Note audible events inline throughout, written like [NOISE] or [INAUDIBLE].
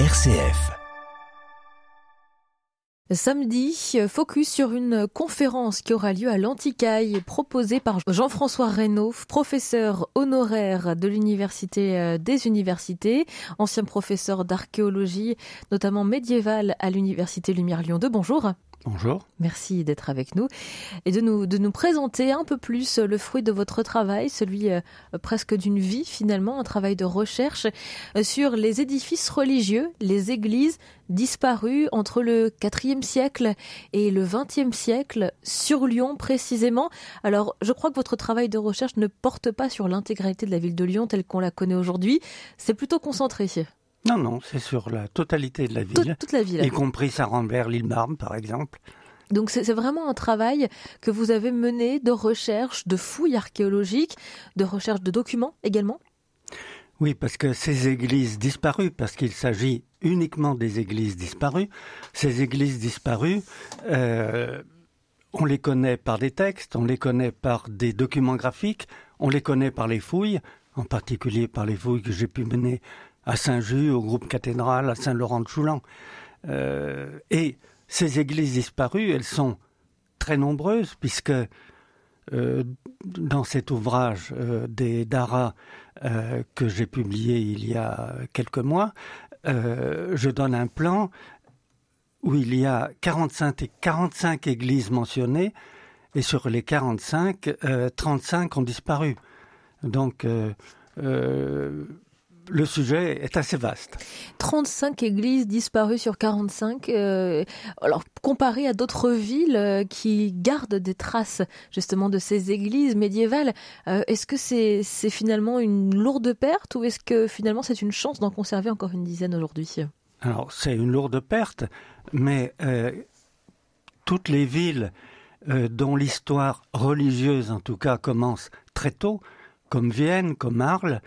RCF. Samedi, focus sur une conférence qui aura lieu à l'Anticaille, proposée par Jean-François Reynaud, professeur honoraire de l'Université euh, des Universités, ancien professeur d'archéologie, notamment médiévale à l'Université Lumière Lyon 2. Bonjour. Bonjour. Merci d'être avec nous et de nous, de nous présenter un peu plus le fruit de votre travail, celui euh, presque d'une vie finalement, un travail de recherche euh, sur les édifices religieux, les églises disparues entre le IVe siècle et le XXe siècle, sur Lyon précisément. Alors je crois que votre travail de recherche ne porte pas sur l'intégralité de la ville de Lyon telle qu'on la connaît aujourd'hui, c'est plutôt concentré. Non, non, c'est sur la totalité de la ville. Toute, la ville. Y compris Saint-Rambert, l'île Marne, par exemple. Donc c'est vraiment un travail que vous avez mené de recherche, de fouilles archéologiques, de recherche de documents également? Oui, parce que ces églises disparues, parce qu'il s'agit uniquement des églises disparues, ces églises disparues, euh, on les connaît par des textes, on les connaît par des documents graphiques, on les connaît par les fouilles, en particulier par les fouilles que j'ai pu mener à Saint-Just, au groupe cathédral, à Saint-Laurent-de-Choulan. Euh, et ces églises disparues, elles sont très nombreuses, puisque euh, dans cet ouvrage euh, des Dara que j'ai publié il y a quelques mois, je donne un plan où il y a 45, 45 églises mentionnées, et sur les 45, 35 ont disparu. Donc, le sujet est assez vaste. 35 églises disparues sur 45. Euh, alors, comparé à d'autres villes euh, qui gardent des traces justement de ces églises médiévales, euh, est-ce que c'est finalement une lourde perte ou est-ce que finalement c'est une chance d'en conserver encore une dizaine aujourd'hui? Alors, c'est une lourde perte, mais toutes les villes dont l'histoire religieuse, en tout cas, commence très tôt, comme Vienne, comme Arles,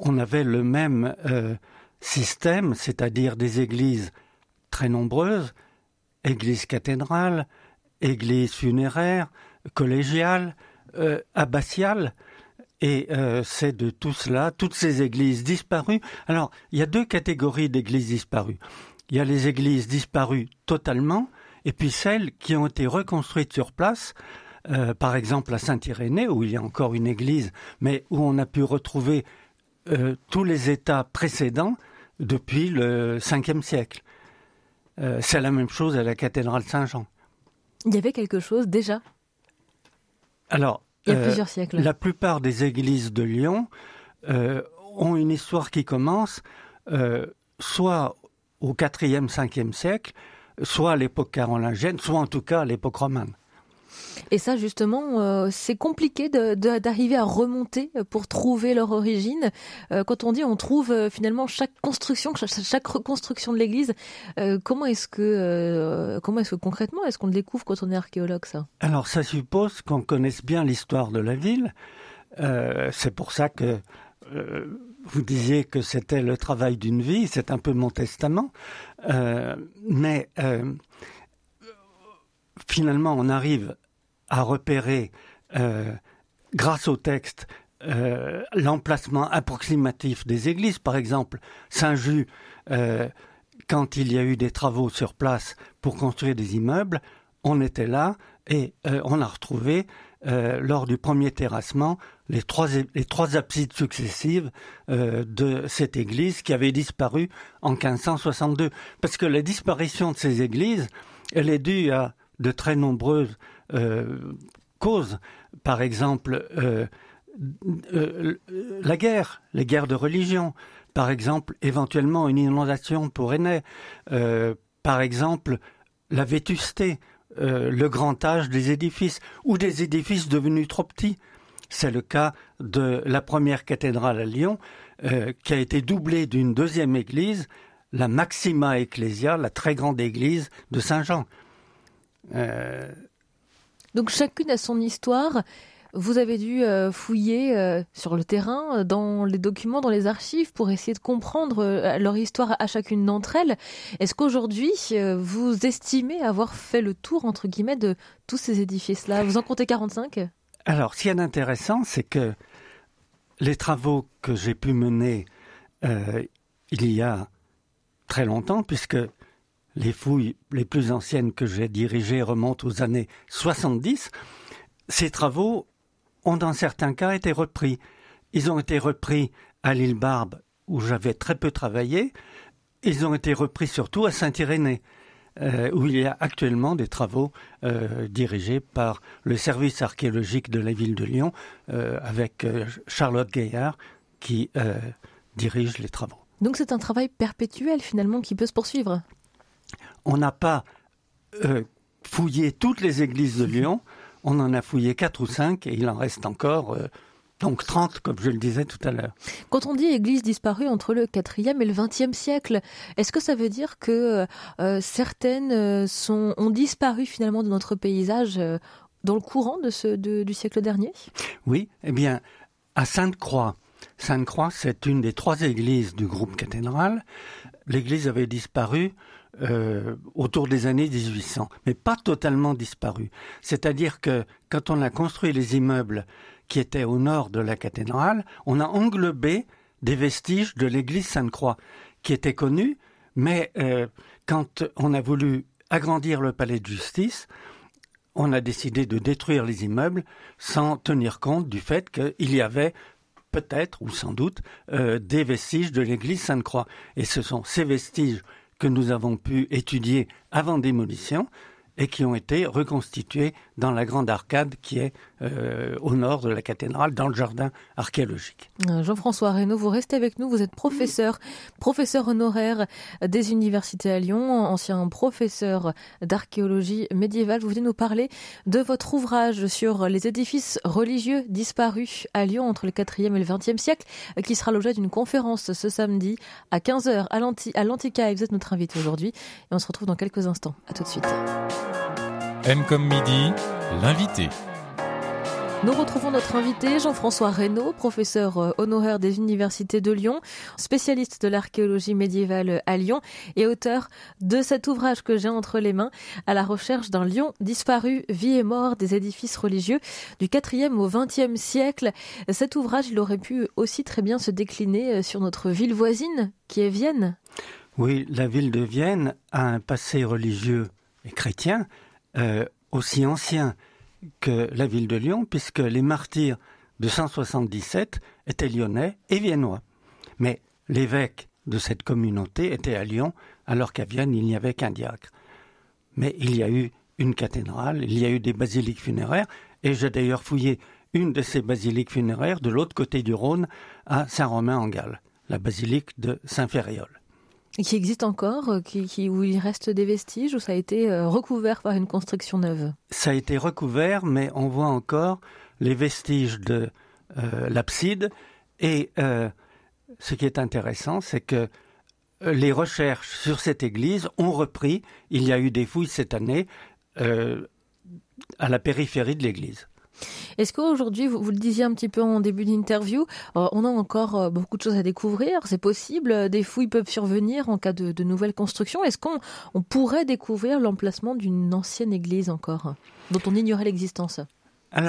on avait le même euh, système, c'est-à-dire des églises très nombreuses, églises cathédrales, églises funéraires, collégiales, euh, abbatiales, et euh, c'est de tout cela, toutes ces églises disparues. Alors, il y a deux catégories d'églises disparues. Il y a les églises disparues totalement, et puis celles qui ont été reconstruites sur place, par exemple à Saint-Irénée, où il y a encore une église, mais où on a pu retrouver euh, tous les États précédents depuis le 5e siècle. Euh, c'est la même chose à la cathédrale Saint-Jean. Il y avait quelque chose déjà? Alors, il y a euh, plusieurs siècles. La plupart des églises de Lyon ont une histoire qui commence soit au 4e, 5e siècle, soit à l'époque carolingienne, soit en tout cas à l'époque romane. Et ça, justement, euh, c'est compliqué d'arriver à remonter pour trouver leur origine. Euh, quand on dit on trouve euh, finalement chaque construction, chaque, reconstruction de l'Église, comment est-ce que, comment est-ce que concrètement, est-ce qu'on le découvre quand on est archéologue, ça? Alors, ça suppose qu'on connaisse bien l'histoire de la ville. c'est pour ça que vous disiez que c'était le travail d'une vie, c'est un peu mon testament. mais finalement, on arrive à repérer, euh, grâce au texte, euh, l'emplacement approximatif des églises. Par exemple, Saint-Just, euh, quand il y a eu des travaux sur place pour construire des immeubles, on était là et on a retrouvé, lors du premier terrassement, les trois, les trois absides successives de cette église qui avait disparu en 1562. Parce que la disparition de ces églises, elle est due à de très nombreuses euh, causes. Par exemple, euh, euh, la guerre, les guerres de religion. Par exemple, éventuellement une inondation pour Aînay. par exemple, la vétusté, le grand âge des édifices ou des édifices devenus trop petits. C'est le cas de la première cathédrale à Lyon, qui a été doublée d'une deuxième église, la Maxima Ecclesia, la très grande église de Saint-Jean. Donc chacune a son histoire. Vous avez dû euh, fouiller euh, sur le terrain, dans les documents, dans les archives, pour essayer de comprendre leur histoire à chacune d'entre elles. Est-ce qu'aujourd'hui, vous estimez avoir fait le tour, entre guillemets, de tous ces édifices-là? Vous en comptez 45 Alors, ce qui est intéressant, c'est que les travaux que j'ai pu mener il y a très longtemps, puisque les fouilles les plus anciennes que j'ai dirigées remontent aux années 70, ces travaux ont dans certains cas été repris. Ils ont été repris à l'île Barbe, où j'avais très peu travaillé. Ils ont été repris surtout à Saint-Irénée, euh, où il y a actuellement des travaux euh, dirigés par le service archéologique de la ville de Lyon, euh, avec Charlotte Gaillard, qui dirige les travaux. Donc c'est un travail perpétuel finalement qui peut se poursuivre. On n'a pas fouillé toutes les églises de Lyon, on en a fouillé quatre ou cinq et il en reste encore donc 30, comme je le disais tout à l'heure. Quand on dit église disparue entre le 4e et le 20e siècle, est-ce que ça veut dire que euh, certaines euh, sont, ont disparu finalement de notre paysage euh, dans le courant de ce, du siècle dernier? Oui, eh bien, à Sainte-Croix, Sainte-Croix, c'est une des trois églises du groupe cathédral. L'église avait disparu autour des années 1800, mais pas totalement disparu. C'est-à-dire que quand on a construit les immeubles qui était au nord de la cathédrale, on a englobé des vestiges de l'église Sainte-Croix, qui était connue, mais euh, quand on a voulu agrandir le palais de justice, on a décidé de détruire les immeubles sans tenir compte du fait qu'il y avait peut-être ou sans doute euh, des vestiges de l'église Sainte-Croix. Et ce sont ces vestiges que nous avons pu étudier avant démolition et qui ont été reconstitués dans la grande arcade qui est euh, au nord de la cathédrale, dans le jardin archéologique. Euh, Jean-François Reynaud, vous restez avec nous, vous êtes professeur, professeur honoraire des universités à Lyon, ancien professeur d'archéologie médiévale. Vous venez nous parler de votre ouvrage sur les édifices religieux disparus à Lyon entre le 4e et le 20e siècle, qui sera l'objet d'une conférence ce samedi à 15h à l'Antica. Vous êtes notre invité aujourd'hui et on se retrouve dans quelques instants. À tout de suite. M comme midi, l'invité. Nous retrouvons notre invité Jean-François Reynaud, professeur euh, honoraire des universités de Lyon, spécialiste de l'archéologie médiévale à Lyon et auteur de cet ouvrage que j'ai entre les mains, à la recherche d'un Lyon disparu, vie et mort des édifices religieux du 4e au 20e siècle. Cet ouvrage, il aurait pu aussi très bien se décliner euh, sur notre ville voisine, qui est Vienne. Oui, la ville de Vienne a un passé religieux et chrétien euh, aussi ancien que la ville de Lyon, puisque les martyrs de 177 étaient lyonnais et viennois. Mais l'évêque de cette communauté était à Lyon, alors qu'à Vienne, il n'y avait qu'un diacre. Mais il y a eu une cathédrale, il y a eu des basiliques funéraires, et j'ai d'ailleurs fouillé une de ces basiliques funéraires de l'autre côté du Rhône, à Saint-Romain-en-Galles, la basilique de Qui existe encore, euh, qui, où il reste des vestiges, ou ça a été euh, recouvert par une construction neuve? Ça a été recouvert, mais on voit encore les vestiges de euh, l'abside. Et ce qui est intéressant, c'est que les recherches sur cette église ont repris. Il y a eu des fouilles cette année à la périphérie de l'église. Est-ce qu'aujourd'hui, vous, le disiez un petit peu en début d'interview, euh, on a encore euh, beaucoup de choses à découvrir, c'est possible, euh, des fouilles peuvent survenir en cas de, nouvelles constructions. Est-ce qu'on pourrait découvrir l'emplacement d'une ancienne église encore, dont on ignorait l'existence?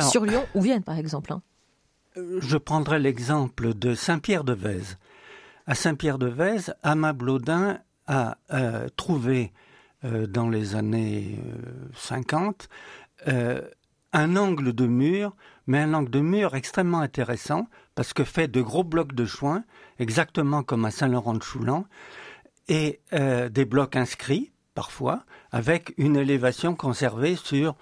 Sur Lyon ou Vienne, par exemple hein. Je prendrai l'exemple de Saint-Pierre-de-Vèze. À Saint-Pierre-de-Vèze, Ama a trouvé dans les années 50 un angle de mur, mais un angle de mur extrêmement intéressant, parce que fait de gros blocs de chouin, exactement comme à Saint-Laurent-de-Choulan, et euh, des blocs inscrits, parfois, avec une élévation conservée sur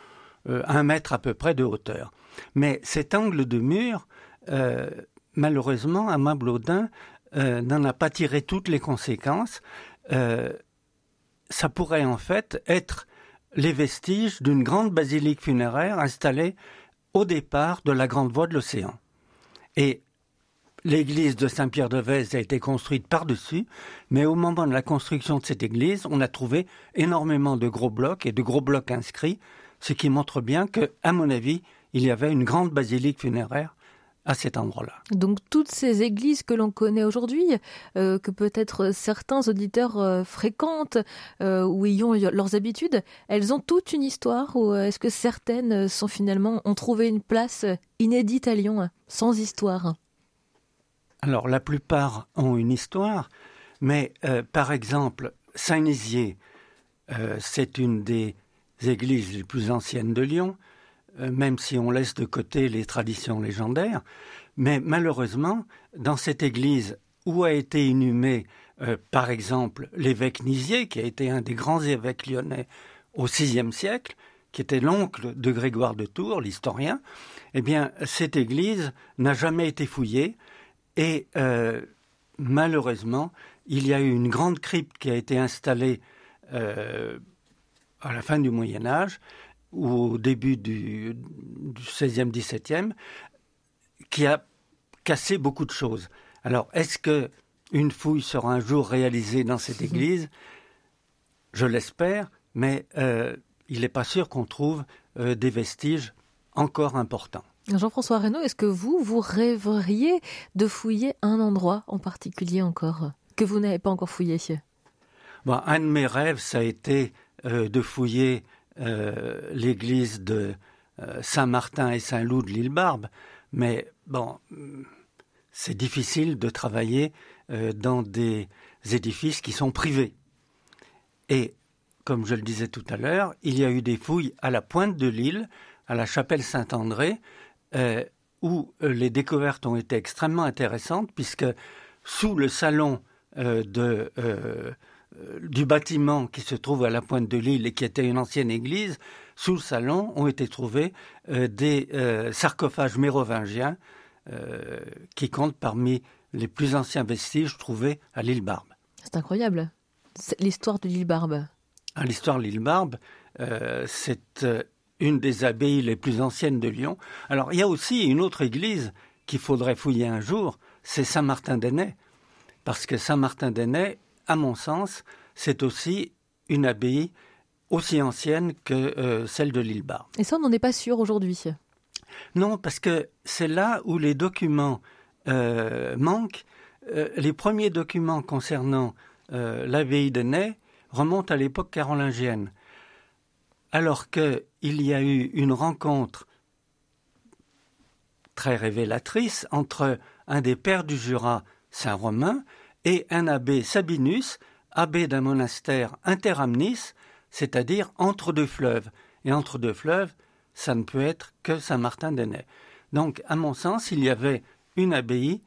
euh, un mètre à peu près de hauteur. Mais cet angle de mur, euh, malheureusement, Amin Blaudin n'en a pas tiré toutes les conséquences. ça pourrait en fait être les vestiges d'une grande basilique funéraire installée au départ de la grande voie de l'océan. Et l'église de Saint-Pierre-de-Vèze a été construite par-dessus, mais au moment de la construction de cette église, on a trouvé énormément de gros blocs et de gros blocs inscrits, ce qui montre bien que, à mon avis, il y avait une grande basilique funéraire à cet endroit-là. Donc toutes ces églises que l'on connaît aujourd'hui, euh, que peut-être certains auditeurs euh, fréquentent euh, ou y ont leurs habitudes, elles ont toute une histoire ou est-ce que certaines sont finalement ont trouvé une place inédite à Lyon, sans histoire? Alors la plupart ont une histoire, Mais par exemple, Saint-Nizier, c'est une des églises les plus anciennes de Lyon, même si on laisse de côté les traditions légendaires. Mais malheureusement, dans cette église où a été inhumé, par exemple, l'évêque Nizier, qui a été un des grands évêques lyonnais au VIe siècle, qui était l'oncle de Grégoire de Tours, l'historien, eh bien, cette église n'a jamais été fouillée et euh, malheureusement, il y a eu une grande crypte qui a été installée euh, à la fin du Moyen Âge au début du, du 16e, 17e, qui a cassé beaucoup de choses. Alors, est-ce que une fouille sera un jour réalisée dans cette église? Je l'espère, mais euh, il n'est pas sûr qu'on trouve euh, des vestiges encore importants. Jean-François Reynaud, est-ce que vous, vous rêveriez de fouiller un endroit en particulier encore que vous n'avez pas encore fouillé? Bon, Un de mes rêves, ça a été euh, de fouiller l'église de Saint-Martin et Saint-Loup de l'île Barbe, mais bon, c'est difficile de travailler dans des édifices qui sont privés. Et comme je le disais tout à l'heure, il y a eu des fouilles à la pointe de l'île, à la chapelle Saint-André, euh, où euh, les découvertes ont été extrêmement intéressantes, puisque sous le salon euh, de, du bâtiment qui se trouve à la pointe de l'île et qui était une ancienne église, sous le salon ont été trouvés des sarcophages mérovingiens qui comptent parmi les plus anciens vestiges trouvés à l'île Barbe. C'est incroyable, l'histoire de l'île Barbe l'histoire de l'île Barbe, euh, c'est euh, une des abbayes les plus anciennes de Lyon. Alors, il y a aussi une autre église qu'il faudrait fouiller un jour, c'est Saint-Martin-d'Enay. Parce que Saint-Martin-d'Enay, à mon sens, c'est aussi une abbaye aussi ancienne que euh, celle de l'île Barbe. Et ça, on n'en est pas sûr aujourd'hui Non, parce que c'est là où les documents manquent. les premiers documents concernant l'abbaye de Ney remonte à l'époque carolingienne. Alors qu'il y a eu une rencontre très révélatrice entre un des pères du Jura, Saint-Romain, et un abbé Sabinus, abbé d'un monastère interamnis, c'est-à-dire entre deux fleuves. Et entre deux fleuves, ça ne peut être que Saint-Martin-d'Enay. Donc, à mon sens, il y avait une abbaye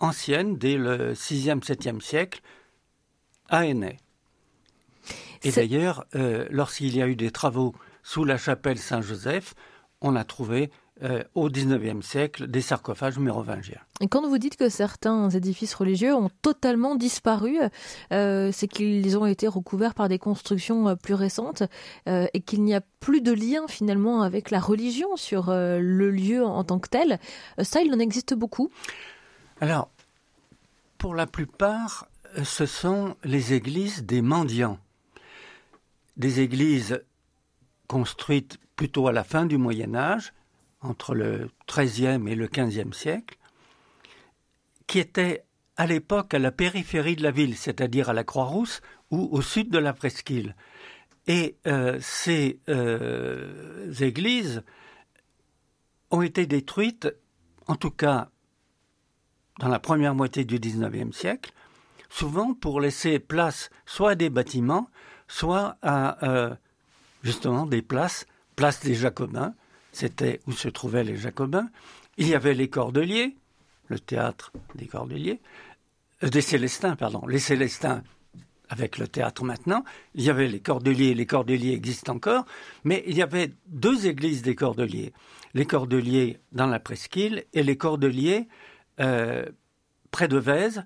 ancienne dès le 6e, 7e siècle à Enay. Et d'ailleurs, euh, lorsqu'il y a eu des travaux sous la chapelle Saint-Joseph, on a trouvé euh, au XIXe siècle des sarcophages mérovingiens. Et quand vous dites que certains édifices religieux ont totalement disparu, euh, c'est qu'ils ont été recouverts par des constructions plus récentes et qu'il n'y a plus de lien finalement avec la religion sur le lieu en tant que tel. ça, il en existe beaucoup Alors, pour la plupart, ce sont les églises des mendiants des églises construites plutôt à la fin du Moyen Âge, entre le XIIIe et le XVe siècle, qui étaient à l'époque à la périphérie de la ville, c'est-à-dire à la Croix-Rousse ou au sud de la Presqu'île. Et euh, ces euh, églises ont été détruites, en tout cas dans la première moitié du XIXe siècle, souvent pour laisser place soit à des bâtiments, soit à euh, justement des places, place des Jacobins, c'était où se trouvaient les Jacobins. Il y avait les Cordeliers, le théâtre des Cordeliers, euh, des Célestins, pardon, les Célestins avec le théâtre maintenant. Il y avait les Cordeliers, les Cordeliers existent encore, mais il y avait deux églises des Cordeliers. Les Cordeliers dans la Presqu'île et les Cordeliers euh, près de Vèze,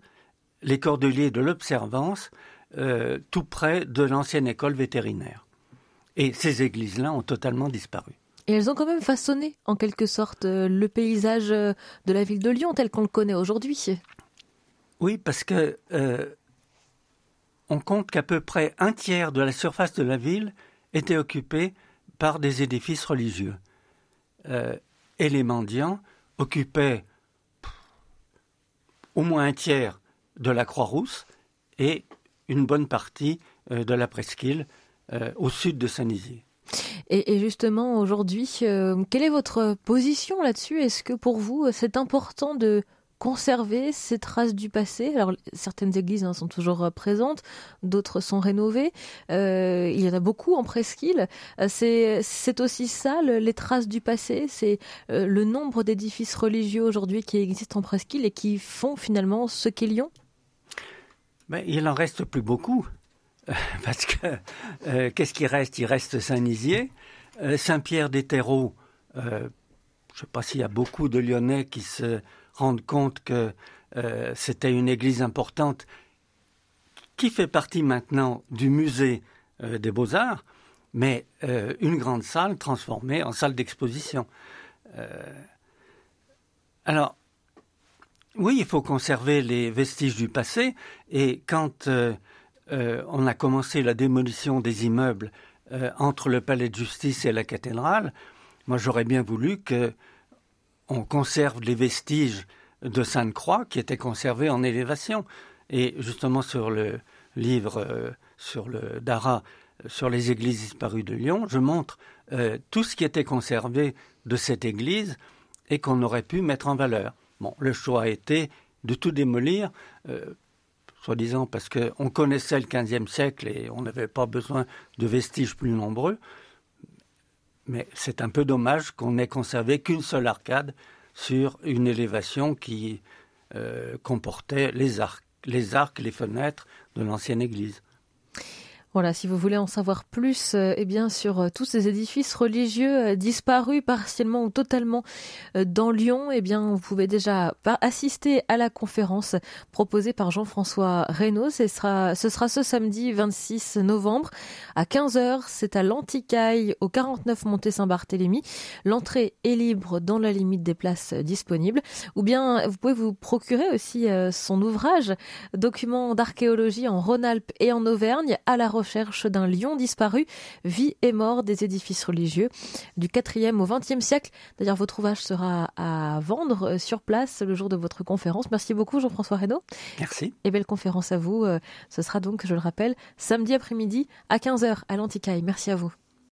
les Cordeliers de l'Observance, euh, tout près de l'ancienne école vétérinaire. Et ces églises-là ont totalement disparu. Et elles ont quand même façonné, en quelque sorte, euh, le paysage euh, de la ville de Lyon tel qu'on le connaît aujourd'hui. Oui, parce que on compte qu'à peu près un tiers de la surface de la ville était occupée par des édifices religieux. et les mendiants occupaient au moins un tiers de la Croix-Rousse et une bonne partie euh, de la presqu'île euh, au sud de Saint-Nizier. Et, justement, aujourd'hui, euh, quelle est votre position là-dessus? Est-ce que pour vous, c'est important de conserver ces traces du passé? Alors certaines églises hein, sont toujours euh, présentes, d'autres sont rénovées. Euh, il y en a beaucoup en presqu'île. Euh, c'est aussi ça les traces du passé? C'est le nombre d'édifices religieux aujourd'hui qui existent en presqu'île et qui font finalement ce qu'est Lyon. Mais il n'en reste plus beaucoup. [LAUGHS] Parce que qu'est-ce qui reste? Il reste Saint-Nizier, Saint-Pierre des Terreaux. je ne sais pas s'il y a beaucoup de Lyonnais qui se rendre compte que euh, c'était une église importante qui fait partie maintenant du musée euh, des beaux-arts, mais euh, une grande salle transformée en salle d'exposition. alors, oui, il faut conserver les vestiges du passé, et quand on a commencé la démolition des immeubles entre le palais de justice et la cathédrale, moi j'aurais bien voulu que on conserve les vestiges de Sainte-Croix qui étaient conservés en élévation. Et justement sur le livre euh, sur le Dara euh, sur les églises disparues de Lyon, je montre euh, tout ce qui était conservé de cette église et qu'on aurait pu mettre en valeur. Bon, le choix a été de tout démolir, soi-disant parce qu'on connaissait le XVe siècle et on n'avait pas besoin de vestiges plus nombreux. Mais c'est un peu dommage qu'on n'ait conservé qu'une seule arcade sur une élévation qui euh, comportait les arcs, les arcs, les fenêtres de l'ancienne église. Voilà, si vous voulez en savoir plus, euh, eh bien sur euh, tous ces édifices religieux euh, disparus partiellement ou totalement dans Lyon, eh bien vous pouvez déjà assister à la conférence proposée par Jean-François Reynaud. Ce sera, ce samedi 26 novembre à 15h. C'est à l'Anticaille au 49 Montée Saint-Barthélemy. L'entrée est libre dans la limite des places disponibles. Ou bien vous pouvez vous procurer aussi son ouvrage, document d'archéologie en Rhône-Alpes et en Auvergne à la recherche recherche d'un lion disparu, vie et mort des édifices religieux du 4e au 20e siècle. D'ailleurs, votre ouvrage sera à vendre euh, sur place le jour de votre conférence. Merci beaucoup, Jean-François Reynaud. Merci. Et belle conférence à vous. Euh, ce sera donc, je le rappelle, samedi après-midi à 15h à l'Anticaille. Merci à vous.